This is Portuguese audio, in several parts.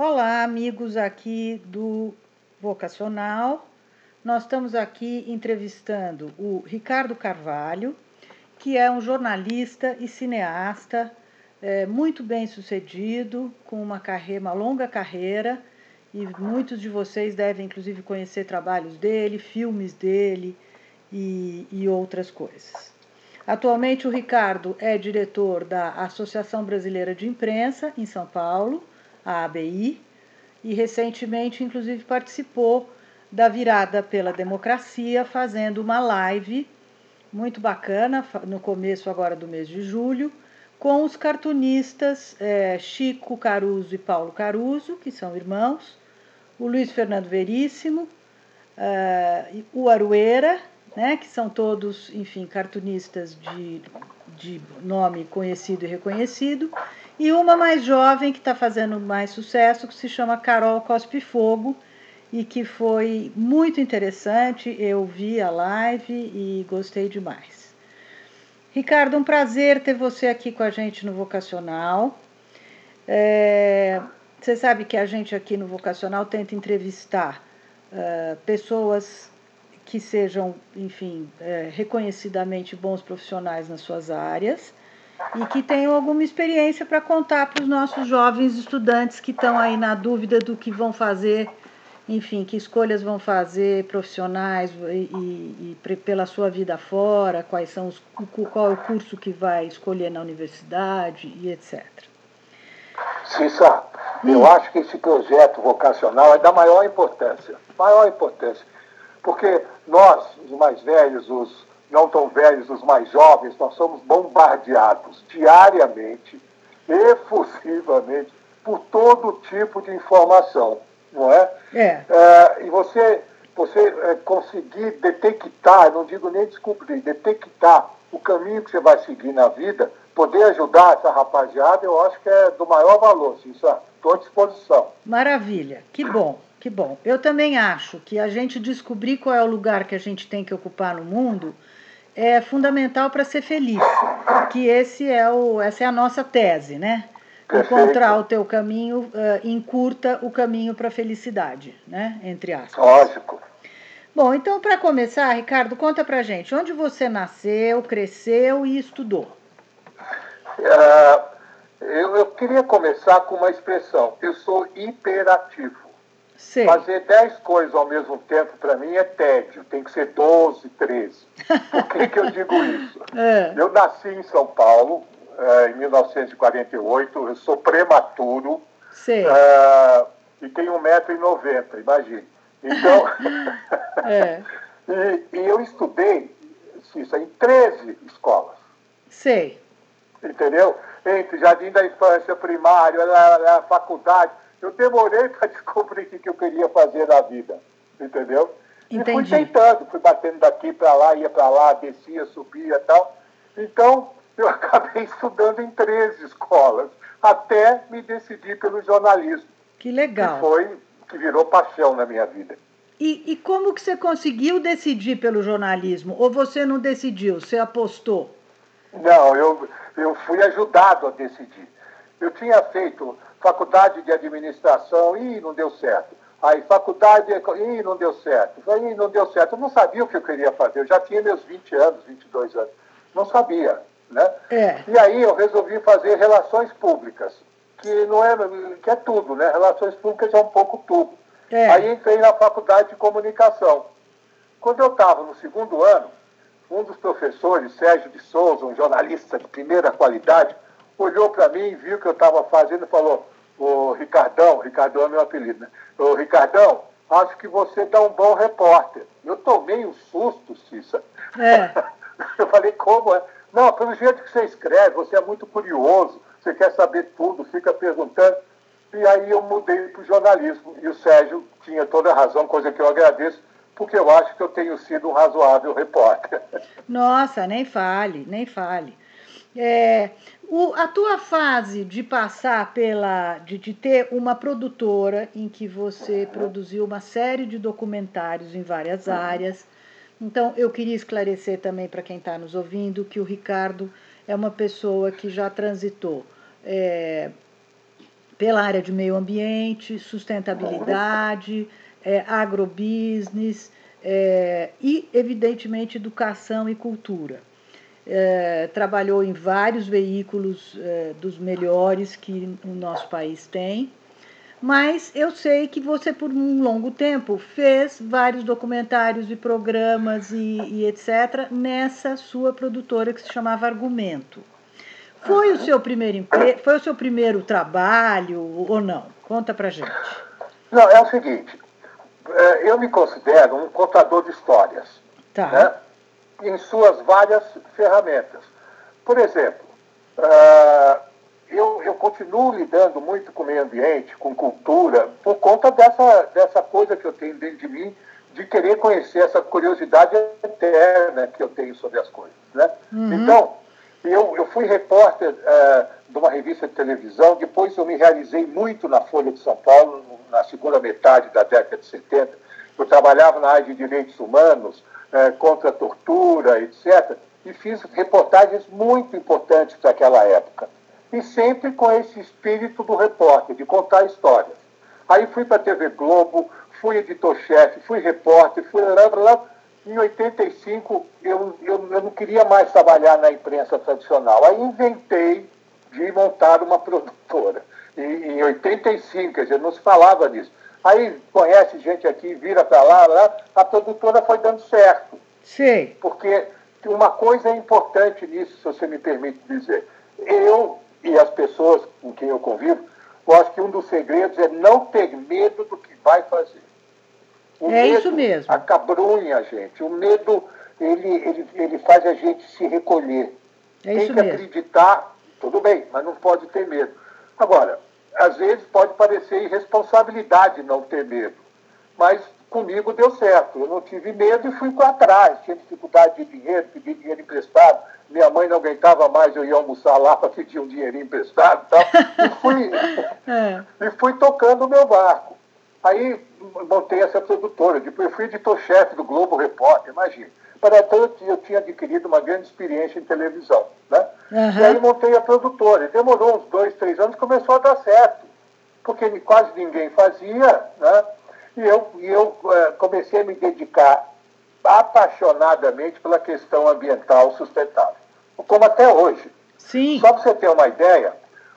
Olá, amigos aqui do Vocacional. Nós estamos aqui entrevistando o Ricardo Carvalho, que é um jornalista e cineasta é, muito bem sucedido, com uma, carreira, uma longa carreira, e muitos de vocês devem, inclusive, conhecer trabalhos dele, filmes dele e, e outras coisas. Atualmente, o Ricardo é diretor da Associação Brasileira de Imprensa, em São Paulo a ABI, e recentemente, inclusive, participou da virada pela democracia, fazendo uma live muito bacana, no começo agora do mês de julho, com os cartunistas é, Chico Caruso e Paulo Caruso, que são irmãos, o Luiz Fernando Veríssimo, uh, o Arueira, né, que são todos, enfim, cartunistas de, de nome conhecido e reconhecido, e uma mais jovem que está fazendo mais sucesso, que se chama Carol Cospe Fogo, e que foi muito interessante. Eu vi a live e gostei demais. Ricardo, um prazer ter você aqui com a gente no Vocacional. É, você sabe que a gente aqui no Vocacional tenta entrevistar uh, pessoas que sejam, enfim, é, reconhecidamente bons profissionais nas suas áreas e que tenham alguma experiência para contar para os nossos jovens estudantes que estão aí na dúvida do que vão fazer, enfim, que escolhas vão fazer profissionais e, e, e pela sua vida fora, quais são os, qual é o curso que vai escolher na universidade e etc. Cissa, hum. eu acho que esse projeto vocacional é da maior importância, maior importância, porque nós, os mais velhos, os não tão velhos, os mais jovens, nós somos bombardeados diariamente, efusivamente, por todo tipo de informação, não é? É. é e você, você é, conseguir detectar, não digo nem descobrir, detectar o caminho que você vai seguir na vida, poder ajudar essa rapaziada, eu acho que é do maior valor, Estou à disposição. Maravilha, que bom. Que bom. Eu também acho que a gente descobrir qual é o lugar que a gente tem que ocupar no mundo é fundamental para ser feliz. Que esse é o, essa é a nossa tese, né? Encontrar o teu caminho uh, encurta o caminho para a felicidade, né? Entre aspas. Lógico. Bom, então para começar, Ricardo, conta pra gente onde você nasceu, cresceu e estudou. Uh, eu, eu queria começar com uma expressão. Eu sou hiperativo. Sim. Fazer 10 coisas ao mesmo tempo, para mim, é tédio. Tem que ser 12, 13. Por que, que eu digo isso? É. Eu nasci em São Paulo, é, em 1948. Eu sou prematuro. É, e tenho 1,90m, imagine. Então, é. e, e, eu estudei isso, em 13 escolas. Sei. Entendeu? Entre jardim da infância, primário, a, a faculdade eu demorei para descobrir o que eu queria fazer na vida, entendeu? Entendi. E fui tentando, fui batendo daqui para lá, ia para lá, descia, subia e tal. Então, eu acabei estudando em três escolas, até me decidir pelo jornalismo. Que legal. Que foi, que virou paixão na minha vida. E, e como que você conseguiu decidir pelo jornalismo? Ou você não decidiu, você apostou? Não, eu, eu fui ajudado a decidir. Eu tinha feito faculdade de administração, e não deu certo. Aí, faculdade, e não deu certo. Aí, não deu certo. Eu não sabia o que eu queria fazer. Eu já tinha meus 20 anos, 22 anos. Não sabia, né? É. E aí eu resolvi fazer relações públicas, que não é, que é tudo, né? Relações públicas é um pouco tudo. É. Aí entrei na faculdade de comunicação. Quando eu estava no segundo ano, um dos professores, Sérgio de Souza, um jornalista de primeira qualidade, olhou para mim, viu o que eu estava fazendo e falou, o Ricardão, Ricardão é meu apelido, né? Ô Ricardão, acho que você dá um bom repórter. Eu tomei um susto, Cissa. É. Eu falei, como é? Não, pelo jeito que você escreve, você é muito curioso, você quer saber tudo, fica perguntando. E aí eu mudei para o jornalismo. E o Sérgio tinha toda a razão, coisa que eu agradeço, porque eu acho que eu tenho sido um razoável repórter. Nossa, nem fale, nem fale. É, o, a tua fase de passar pela. De, de, ter uma produtora em que você produziu uma série de documentários em várias áreas. Então, eu queria esclarecer também para quem está nos ouvindo que o Ricardo é uma pessoa que já transitou é, pela área de meio ambiente, sustentabilidade, é, agrobusiness é, e, evidentemente, educação e cultura. É, trabalhou em vários veículos é, dos melhores que o nosso país tem, mas eu sei que você, por um longo tempo, fez vários documentários e programas e, e etc. nessa sua produtora que se chamava Argumento. Foi o seu primeiro emprego, foi o seu primeiro trabalho ou não? Conta pra gente. Não, é o seguinte, é, eu me considero um contador de histórias. Tá. Né? Em suas várias ferramentas. Por exemplo, uh, eu, eu continuo lidando muito com o meio ambiente, com cultura, por conta dessa, dessa coisa que eu tenho dentro de mim, de querer conhecer essa curiosidade eterna que eu tenho sobre as coisas. Né? Uhum. Então, eu, eu fui repórter uh, de uma revista de televisão, depois eu me realizei muito na Folha de São Paulo, na segunda metade da década de 70. Eu trabalhava na área de direitos humanos, é, contra a tortura, etc. E fiz reportagens muito importantes para aquela época. E sempre com esse espírito do repórter, de contar histórias. Aí fui para a TV Globo, fui editor-chefe, fui repórter, fui lá, lá. Em 85, eu, eu, eu não queria mais trabalhar na imprensa tradicional. Aí inventei de montar uma produtora. E, em 85, quer dizer, não se falava disso. Aí conhece gente aqui, vira para lá, lá, a produtora foi dando certo. Sim. Porque uma coisa é importante nisso, se você me permite dizer. Eu e as pessoas com quem eu convivo, eu acho que um dos segredos é não ter medo do que vai fazer. O é medo isso mesmo. Acabrunha a gente. O medo, ele, ele, ele faz a gente se recolher. É Tem que mesmo. acreditar, tudo bem, mas não pode ter medo. Agora, às vezes pode parecer irresponsabilidade não ter medo, mas comigo deu certo. Eu não tive medo e fui para trás. Tinha dificuldade de dinheiro, pedi dinheiro emprestado. Minha mãe não aguentava mais, eu ia almoçar lá para pedir um dinheirinho emprestado e tal. E fui, é. e fui tocando o meu barco. Aí montei essa produtora. Depois fui editor-chefe do Globo Repórter, imagina. Para tanto, eu tinha adquirido uma grande experiência em televisão. Né? Uhum. E aí montei a produtora. E demorou uns dois, três anos, começou a dar certo. Porque quase ninguém fazia, né? E eu, e eu uh, comecei a me dedicar apaixonadamente pela questão ambiental sustentável. Como até hoje. Sim. Só para você ter uma ideia,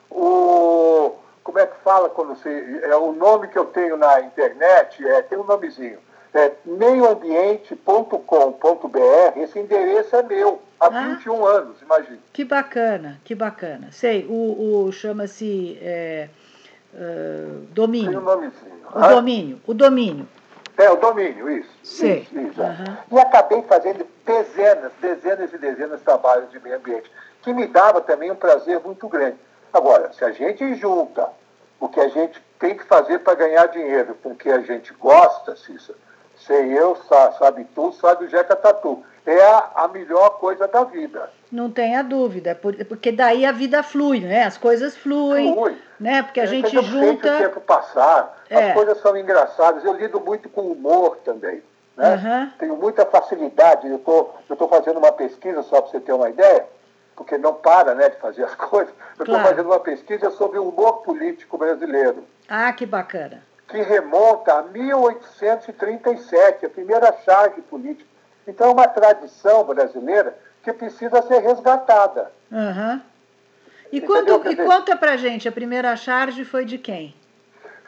o, como é que fala quando você. É, o nome que eu tenho na internet é, tem um nomezinho é, meioambiente.com.br, esse endereço é meu, há ah, 21 anos, imagina. Que bacana, que bacana. Sei, o, o chama-se é, uh, domínio. Tem um nomezinho. O ah? domínio, o domínio. É, o domínio, isso. Sei. Isso, isso, uhum. E acabei fazendo dezenas, dezenas e dezenas de trabalhos de meio ambiente, que me dava também um prazer muito grande. Agora, se a gente junta o que a gente tem que fazer para ganhar dinheiro com o que a gente gosta, Cícero, sei eu, sabe tu, sabe o Jeca Tatu. É a, a melhor coisa da vida. Não tenha dúvida, porque daí a vida flui, né? As coisas fluem, flui. né? Porque a é, gente junta... o tempo passar, é. as coisas são engraçadas. Eu lido muito com humor também, né? Uhum. Tenho muita facilidade. Eu tô, estou tô fazendo uma pesquisa, só para você ter uma ideia, porque não para né, de fazer as coisas. Eu estou claro. fazendo uma pesquisa sobre o humor político brasileiro. Ah, que bacana que remonta a 1837, a primeira charge política. Então, é uma tradição brasileira que precisa ser resgatada. Uhum. E, quanto, e conta pra gente, a primeira charge foi de quem?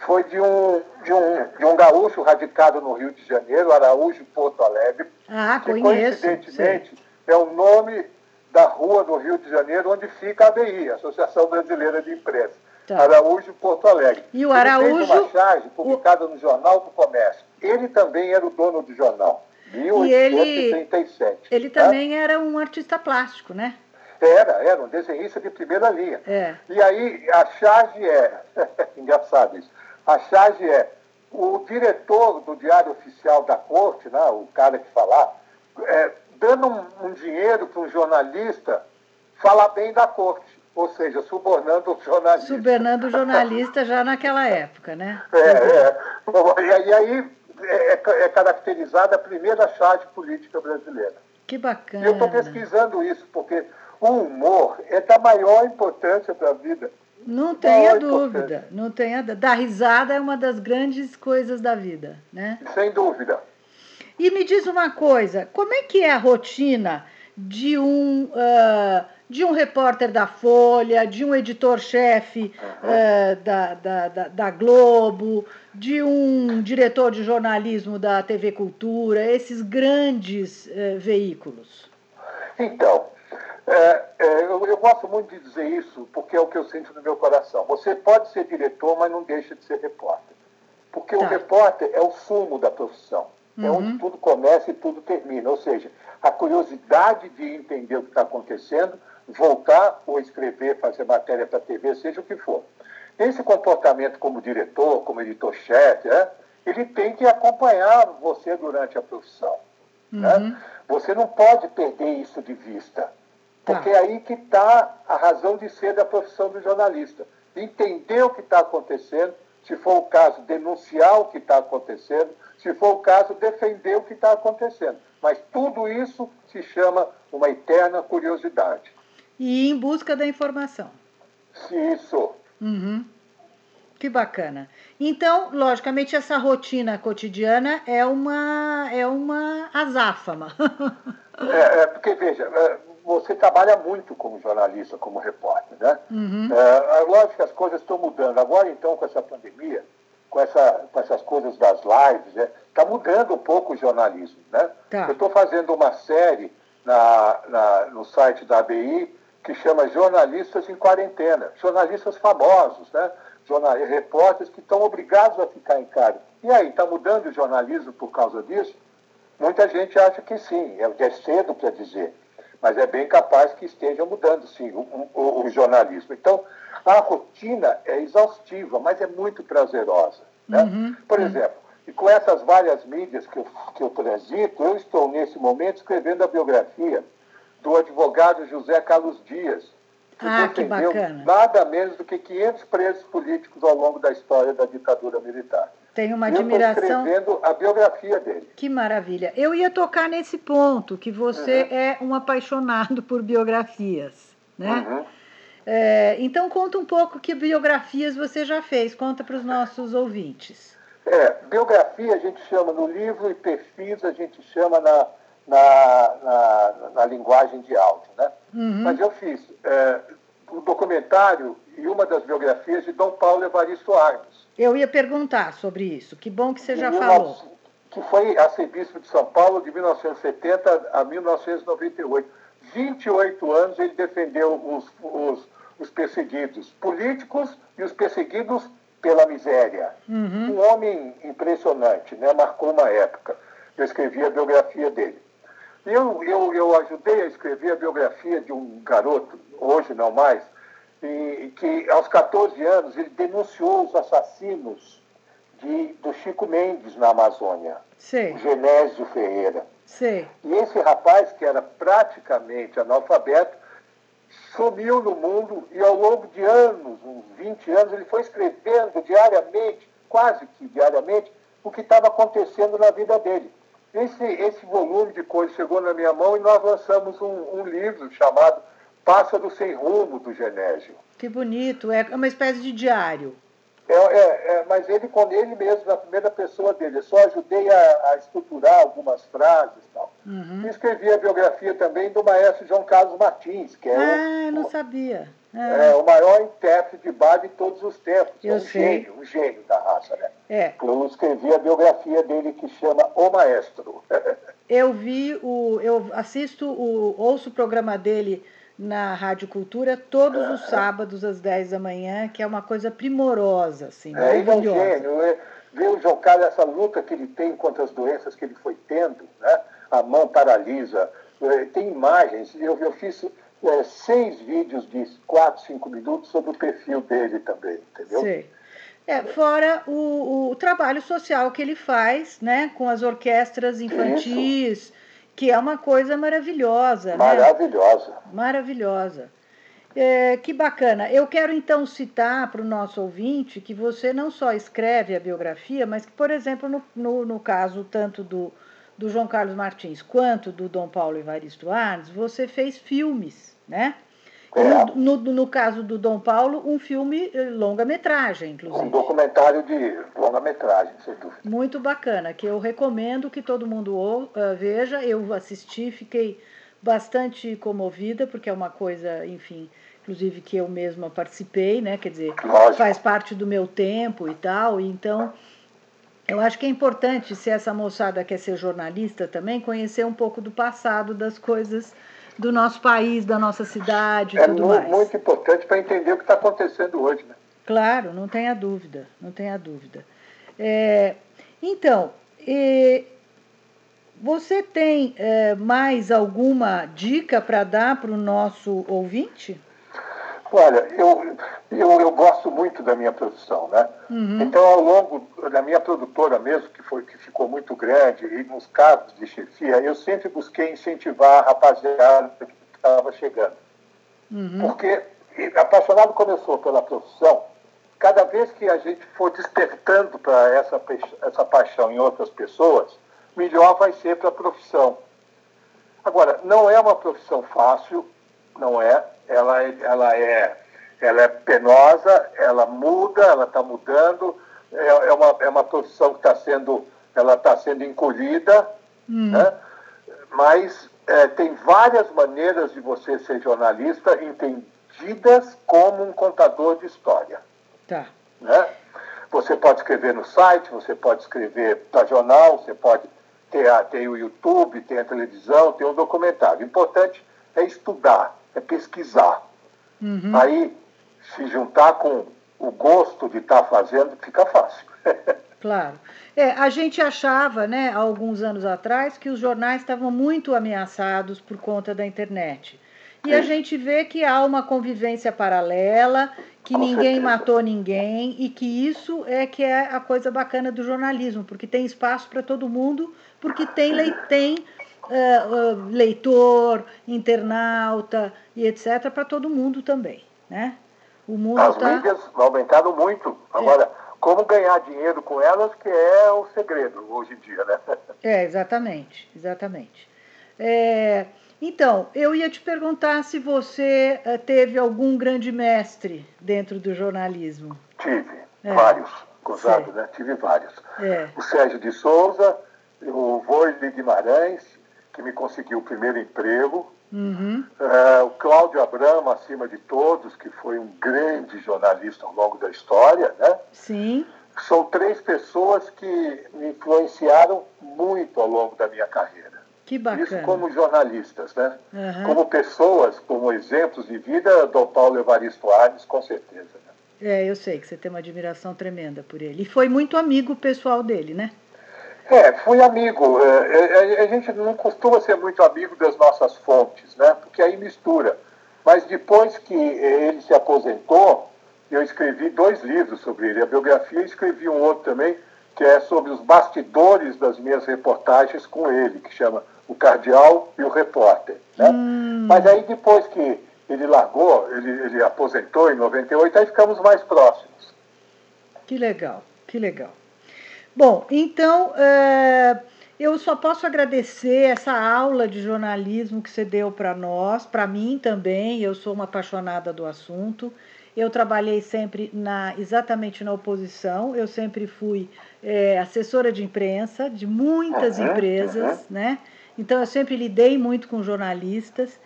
Foi de um, de um, de um gaúcho radicado no Rio de Janeiro, Araújo Porto Alegre. Ah, que, conheço. coincidentemente, é o nome da rua do Rio de Janeiro onde fica a ABI, Associação Brasileira de Imprensa. Tá. Araújo Porto Alegre. E o Araújo. Ele fez uma charge publicada o... no Jornal do Comércio. Ele também era o dono do jornal. 1837. E ele, ele tá? também era um artista plástico, né? Era, era um desenhista de primeira linha. É. E aí a charge é, engraçado isso, a charge é o diretor do Diário Oficial da Corte, né, o cara que falar, é, dando um, um dinheiro para um jornalista falar bem da Corte ou seja, subornando o jornalista. Subornando o jornalista já naquela época, né? É, é. E aí é, é, é caracterizada a primeira charge política brasileira. Que bacana. E eu estou pesquisando isso, porque o humor é da maior importância para a vida. Não tenha dúvida, não tenha Dar risada é uma das grandes coisas da vida, né? Sem dúvida. E me diz uma coisa, como é que é a rotina de um uh, de um repórter da Folha, de um editor-chefe uh, da, da, da, da, Globo, de um diretor de jornalismo da TV Cultura, esses grandes uh, veículos? Então, é, eu, eu, gosto muito de dizer isso porque é o que eu sinto no meu coração. Você pode ser diretor, mas não deixa de ser repórter. Porque tá. o repórter é o sumo da profissão. É uhum. onde tudo começa e tudo termina. Ou seja, a curiosidade de entender o que está acontecendo, voltar ou escrever, fazer matéria para a TV, seja o que for. Esse comportamento como diretor, como editor-chefe, né, ele tem que acompanhar você durante a profissão. Né? Uhum. Né? Você não pode perder isso de vista. Porque tá. é aí que está a razão de ser da profissão do jornalista. Entender o que está acontecendo, se for o caso, denunciar o que está acontecendo, se for o caso, defender o que está acontecendo. Mas tudo isso se chama uma eterna curiosidade. E em busca da informação. Isso. Uhum. Que bacana. Então, logicamente, essa rotina cotidiana é uma, é uma azáfama. é, é, porque, veja, é, você trabalha muito como jornalista, como repórter, né? Uhum. É, é, lógico que as coisas estão mudando. Agora, então, com essa pandemia, com, essa, com essas coisas das lives, está né? Tá mudando um pouco o jornalismo, né? Tá. Eu estou fazendo uma série na, na, no site da ABI que chama Jornalistas em Quarentena. Jornalistas famosos, né? Jornal, repórteres que estão obrigados a ficar em casa. E aí, está mudando o jornalismo por causa disso? Muita gente acha que sim, é, é cedo para dizer mas é bem capaz que esteja mudando, sim, o, o, o jornalismo. Então, a rotina é exaustiva, mas é muito prazerosa. Né? Uhum, Por uhum. exemplo, e com essas várias mídias que eu, que eu transito, eu estou, nesse momento, escrevendo a biografia do advogado José Carlos Dias, que ah, defendeu que nada menos do que 500 presos políticos ao longo da história da ditadura militar. Tenho uma admiração. Eu escrevendo a biografia dele. Que maravilha. Eu ia tocar nesse ponto, que você uhum. é um apaixonado por biografias, né? Uhum. É, então conta um pouco que biografias você já fez, conta para os nossos ouvintes. É, biografia a gente chama no livro e perfis a gente chama na, na, na, na linguagem de áudio, né? Uhum. Mas eu fiz é, o documentário e uma das biografias de Dom Paulo Evaristo Arnes. Eu ia perguntar sobre isso. Que bom que você já falou. Que foi arcebispo de São Paulo de 1970 a 1998. 28 anos ele defendeu os, os, os perseguidos políticos e os perseguidos pela miséria. Uhum. Um homem impressionante, né? marcou uma época. Eu escrevi a biografia dele. Eu, eu, eu ajudei a escrever a biografia de um garoto, hoje não mais, e, que aos 14 anos ele denunciou os assassinos de, do Chico Mendes na Amazônia, Sim. Genésio Ferreira. Sim. E esse rapaz, que era praticamente analfabeto, sumiu no mundo e ao longo de anos, uns 20 anos, ele foi escrevendo diariamente, quase que diariamente, o que estava acontecendo na vida dele. Esse, esse volume de coisas chegou na minha mão e nós lançamos um, um livro chamado Pássaro Sem Rumo, do Genésio. Que bonito, é uma espécie de diário. É, é, é, mas ele com ele mesmo, na primeira pessoa dele. Eu só ajudei a, a estruturar algumas frases e tal. Uhum. Escrevi a biografia também do maestro João Carlos Martins, que é ah, o, não sabia. É. é. o maior intérprete de bar de todos os tempos. Eu é um sei. gênio, um gênio da raça, né? É. Eu escrevi a biografia dele que chama O Maestro. eu vi o. Eu assisto o. ouço o programa dele na Rádio Cultura todos os sábados às 10 da manhã, que é uma coisa primorosa, assim, é, ele é um gênio, né? Ver o João Carlos, essa luta que ele tem contra as doenças que ele foi tendo, né? A mão paralisa, é, tem imagens, eu, eu fiz é, seis vídeos de 4, 5 minutos sobre o perfil dele também, entendeu? Sim. É, fora o, o, trabalho social que ele faz, né, com as orquestras infantis, Isso que é uma coisa maravilhosa. Maravilhosa. Né? Maravilhosa. É, que bacana. Eu quero então citar para o nosso ouvinte que você não só escreve a biografia, mas que, por exemplo, no, no, no caso tanto do, do João Carlos Martins quanto do Dom Paulo Evaristo Arnes, você fez filmes, né? É. No, no, caso do Dom Paulo, um filme eh, longa-metragem, inclusive. Um documentário de longa-metragem, sem dúvida. Muito bacana, que eu recomendo que todo mundo uh, veja. Eu assisti, fiquei bastante comovida, porque é uma coisa, enfim, inclusive que eu mesma participei, né? Quer dizer, Lógico. faz parte do meu tempo e tal. Então, eu acho que é importante, se essa moçada quer ser jornalista também, conhecer um pouco do passado das coisas do nosso país, da nossa cidade e é tudo muito, mais. É muito importante para entender o que está acontecendo hoje, né? Claro, não tenha dúvida, não tenha dúvida. É, então, você tem é, mais alguma dica para dar para o nosso ouvinte? Olha, eu, eu, eu, gosto muito da minha produção, né? Uhum. Então, ao longo da minha produtora mesmo, que foi que ficou muito grande, e nos cargos de chefia, eu sempre busquei incentivar a rapaziada que estava chegando. Uhum. Porque, apaixonado começou pela profissão, cada vez que a gente for despertando para essa, essa paixão em outras pessoas, melhor vai ser para a profissão. Agora, não é uma profissão fácil, não é, ela, ela, é, ela é penosa, ela muda, ela está mudando, é, é, uma, é uma profissão que está sendo, ela está sendo encolhida, hum. né? mas é, tem várias maneiras de você ser jornalista entendidas como um contador de história. Tá. Né? Você pode escrever no site, você pode escrever para jornal, você pode ter, tem o YouTube, tem a televisão, tem o documentário. O importante é estudar, é pesquisar. Uhum. Aí, se juntar com o gosto de estar tá fazendo, fica fácil. claro. É, a gente achava, né, há alguns anos atrás, que os jornais estavam muito ameaçados por conta da internet. E Sim. a gente vê que há uma convivência paralela, que com ninguém certeza. matou ninguém e que isso é que é a coisa bacana do jornalismo, porque tem espaço para todo mundo, porque tem, tem uh, uh, leitor, internauta e etc. para todo mundo também, né? O mundo As tá... mídias aumentaram muito. Agora, é. como ganhar dinheiro com elas que é o segredo hoje em dia, né? É, exatamente, exatamente. É, então, eu ia te perguntar se você teve algum grande mestre dentro do jornalismo. Tive, é. vários, gozado, né? Tive vários. É. O Sérgio de Souza, o Voile Guimarães, que me conseguiu o primeiro emprego. Uhum. Uh, o Cláudio Abramo, acima de todos, que foi um grande jornalista ao longo da história, né? Sim. São três pessoas que me influenciaram muito ao longo da minha carreira. Que bacana. Isso como jornalistas, né? Uhum. Como pessoas, como exemplos de vida, Dom Paulo Evaristo Arnes, com certeza. Né? É, eu sei que você tem uma admiração tremenda por ele. E foi muito amigo pessoal dele, né? É, fui amigo. É, é, a gente não costuma ser muito amigo das nossas fontes, né? Porque aí mistura. Mas depois que ele se aposentou, eu escrevi dois livros sobre ele. A biografia e escrevi um outro também, que é sobre os bastidores das minhas reportagens com ele, que chama O Cardeal e o Repórter. Né? Hum. Mas aí depois que ele largou, ele, ele aposentou em 98, aí ficamos mais próximos. Que legal, que legal. Bom, então é, eu só posso agradecer essa aula de jornalismo que você deu para nós, para mim também. Eu sou uma apaixonada do assunto. Eu trabalhei sempre na exatamente na oposição. Eu sempre fui é, assessora de imprensa de muitas uhum, empresas, uhum. né? Então eu sempre lidei muito com jornalistas.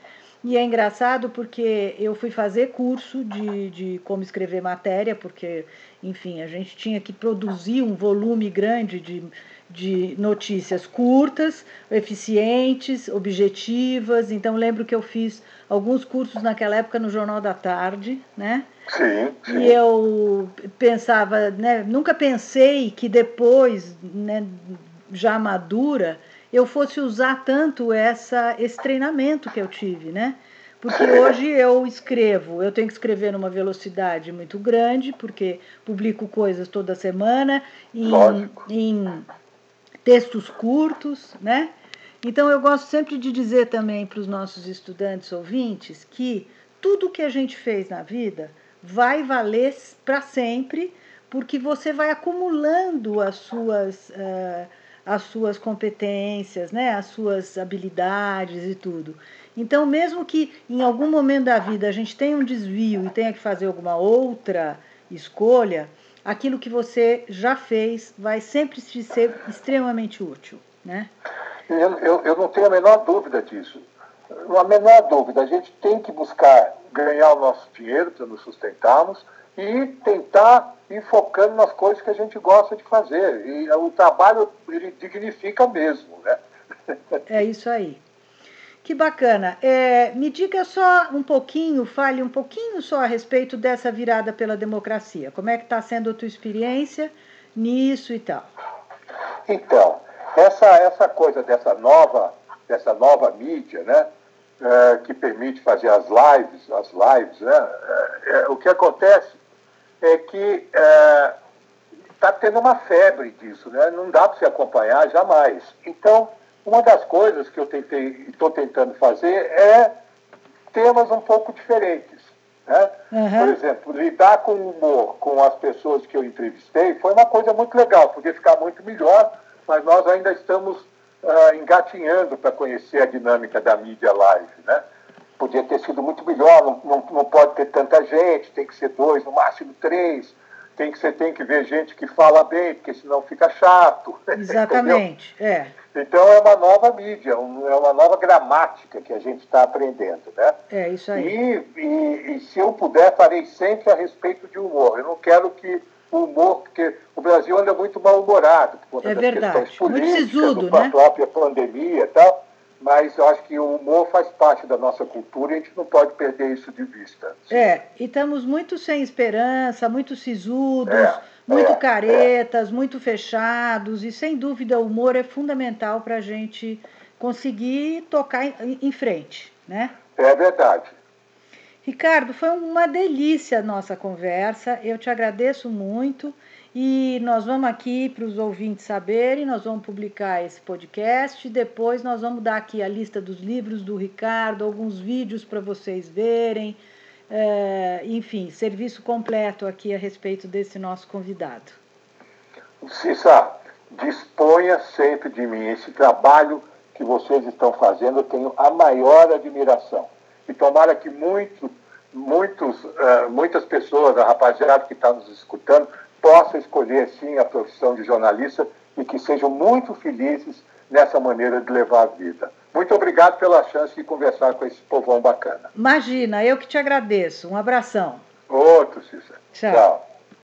E é engraçado porque eu fui fazer curso de, de como escrever matéria, porque, enfim, a gente tinha que produzir um volume grande de, de notícias curtas, eficientes, objetivas. Então, lembro que eu fiz alguns cursos naquela época no Jornal da Tarde, né? Sim, sim. E eu pensava, né? Nunca pensei que depois, né, já madura, eu fosse usar tanto essa, esse treinamento que eu tive, né? Porque hoje eu escrevo, eu tenho que escrever numa velocidade muito grande, porque publico coisas toda semana em, em textos curtos, né? Então eu gosto sempre de dizer também para os nossos estudantes ouvintes que tudo que a gente fez na vida vai valer para sempre, porque você vai acumulando as suas. Uh, as suas competências, né, as suas habilidades e tudo. Então, mesmo que em algum momento da vida a gente tenha um desvio e tenha que fazer alguma outra escolha, aquilo que você já fez vai sempre te ser extremamente útil, né? Eu, eu, eu não tenho a menor dúvida disso. A menor dúvida. A gente tem que buscar ganhar o nosso dinheiro para nos sustentarmos e tentar ir focando nas coisas que a gente gosta de fazer. E o trabalho, ele dignifica mesmo, né? É isso aí. Que bacana. É, me diga só um pouquinho, fale um pouquinho só a respeito dessa virada pela democracia. Como é que está sendo a tua experiência nisso e tal? Então, essa, essa coisa dessa nova, dessa nova mídia, né, é, que permite fazer as lives, as lives, né, é, é o que acontece é que está é, tendo uma febre disso, né, não dá para se acompanhar jamais. Então, uma das coisas que eu estou tentando fazer é temas um pouco diferentes. Né? Uhum. Por exemplo, lidar com o humor com as pessoas que eu entrevistei foi uma coisa muito legal, podia ficar muito melhor, mas nós ainda estamos uh, engatinhando para conhecer a dinâmica da mídia live. Né? Podia ter sido muito melhor, não, não, não pode ter tanta gente, tem que ser dois, no máximo três tem que você tem que ver gente que fala bem, porque senão fica chato. Exatamente, é. Então é uma nova mídia, é uma nova gramática que a gente está aprendendo, né? É isso aí. E, e, e, se eu puder, farei sempre a respeito de humor. Eu não quero que o humor, porque o Brasil anda muito mal-humorado por conta é das verdade. questões políticas, muito sisudo, né? própria pandemia e tal mas eu acho que o humor faz parte da nossa cultura e a gente não pode perder isso de vista. É, e estamos muito sem esperança, muito sisudos, é, muito é, caretas, é. muito fechados, e sem dúvida o humor é fundamental para a gente conseguir tocar em, em frente, né? É verdade. Ricardo, foi uma delícia a nossa conversa, eu te agradeço muito. E nós vamos aqui para os ouvintes saberem, nós vamos publicar esse podcast. Depois nós vamos dar aqui a lista dos livros do Ricardo, alguns vídeos para vocês verem. É, enfim, serviço completo aqui a respeito desse nosso convidado. Cissa, disponha sempre de mim. Esse trabalho que vocês estão fazendo, eu tenho a maior admiração. E tomara que muito, muitos, uh, muitas pessoas, a rapaziada que está nos escutando, possa escolher, sim, a profissão de jornalista e que sejam muito felizes nessa maneira de levar a vida. Muito obrigado pela chance de conversar com esse povão bacana. Imagina, eu que te agradeço. Um abração. Outro, Cícero. Tchau. Tchau.